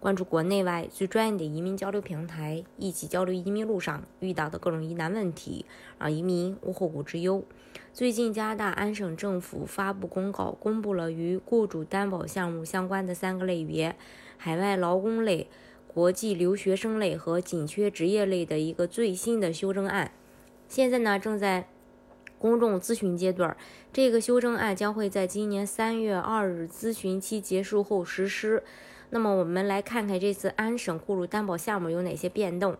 关注国内外最专业的移民交流平台，一起交流移民路上遇到的各种疑难问题，让移民无后顾之忧。最近，加拿大安省政府发布公告，公布了与雇主担保项目相关的三个类别：海外劳工类、国际留学生类和紧缺职业类的一个最新的修正案。现在呢，正在公众咨询阶段。这个修正案将会在今年三月二日咨询期结束后实施。那么，我们来看看这次安省雇主担保项目有哪些变动。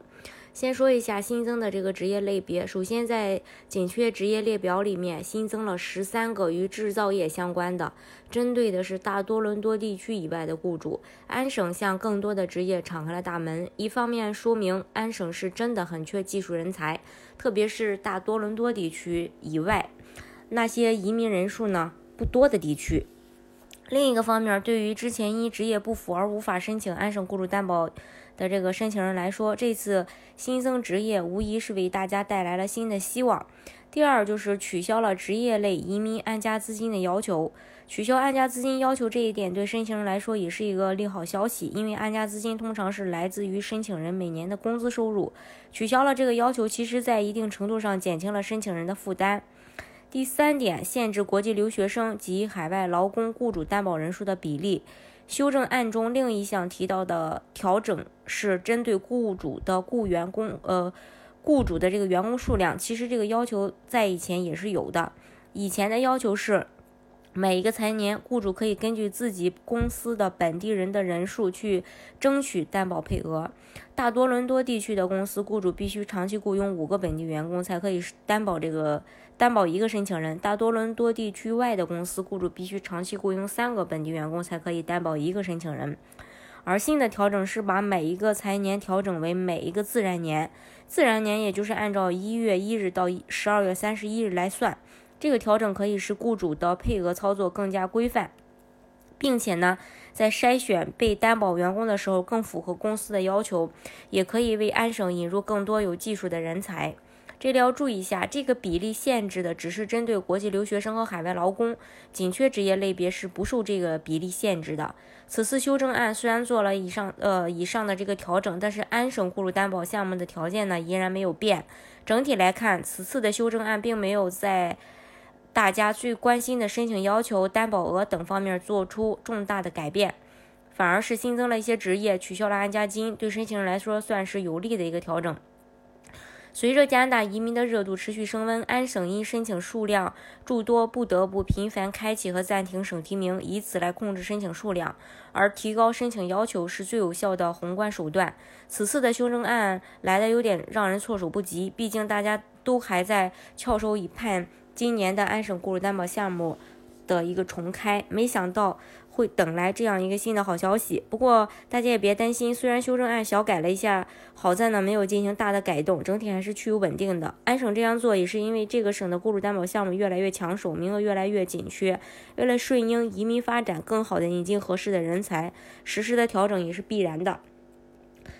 先说一下新增的这个职业类别。首先，在紧缺职业列表里面新增了十三个与制造业相关的，针对的是大多伦多地区以外的雇主。安省向更多的职业敞开了大门，一方面说明安省是真的很缺技术人才，特别是大多伦多地区以外那些移民人数呢不多的地区。另一个方面，对于之前因职业不符而无法申请安省雇主担保的这个申请人来说，这次新增职业无疑是为大家带来了新的希望。第二，就是取消了职业类移民安家资金的要求。取消安家资金要求这一点，对申请人来说也是一个利好消息，因为安家资金通常是来自于申请人每年的工资收入。取消了这个要求，其实在一定程度上减轻了申请人的负担。第三点，限制国际留学生及海外劳工雇主担保人数的比例。修正案中另一项提到的调整是针对雇主的雇员工，呃，雇主的这个员工数量。其实这个要求在以前也是有的，以前的要求是。每一个财年，雇主可以根据自己公司的本地人的人数去争取担保配额。大多伦多地区的公司雇主必须长期雇佣五个本地员工才可以担保这个担保一个申请人。大多伦多地区外的公司雇主必须长期雇佣三个本地员工才可以担保一个申请人。而新的调整是把每一个财年调整为每一个自然年，自然年也就是按照一月一日到十二月三十一日来算。这个调整可以使雇主的配额操作更加规范，并且呢，在筛选被担保员工的时候更符合公司的要求，也可以为安省引入更多有技术的人才。这里要注意一下，这个比例限制的只是针对国际留学生和海外劳工，紧缺职业类别是不受这个比例限制的。此次修正案虽然做了以上呃以上的这个调整，但是安省雇主担保项目的条件呢依然没有变。整体来看，此次的修正案并没有在大家最关心的申请要求、担保额等方面做出重大的改变，反而是新增了一些职业，取消了安家金，对申请人来说算是有利的一个调整。随着加拿大移民的热度持续升温，安省因申请数量诸多，不得不频繁开启和暂停省提名，以此来控制申请数量。而提高申请要求是最有效的宏观手段。此次的修正案来的有点让人措手不及，毕竟大家都还在翘首以盼。今年的安省雇主担保项目的一个重开，没想到会等来这样一个新的好消息。不过大家也别担心，虽然修正案小改了一下，好在呢没有进行大的改动，整体还是趋于稳定的。安省这样做也是因为这个省的雇主担保项目越来越抢手，名额越来越紧缺，为了顺应移民发展，更好的引进合适的人才，实施的调整也是必然的。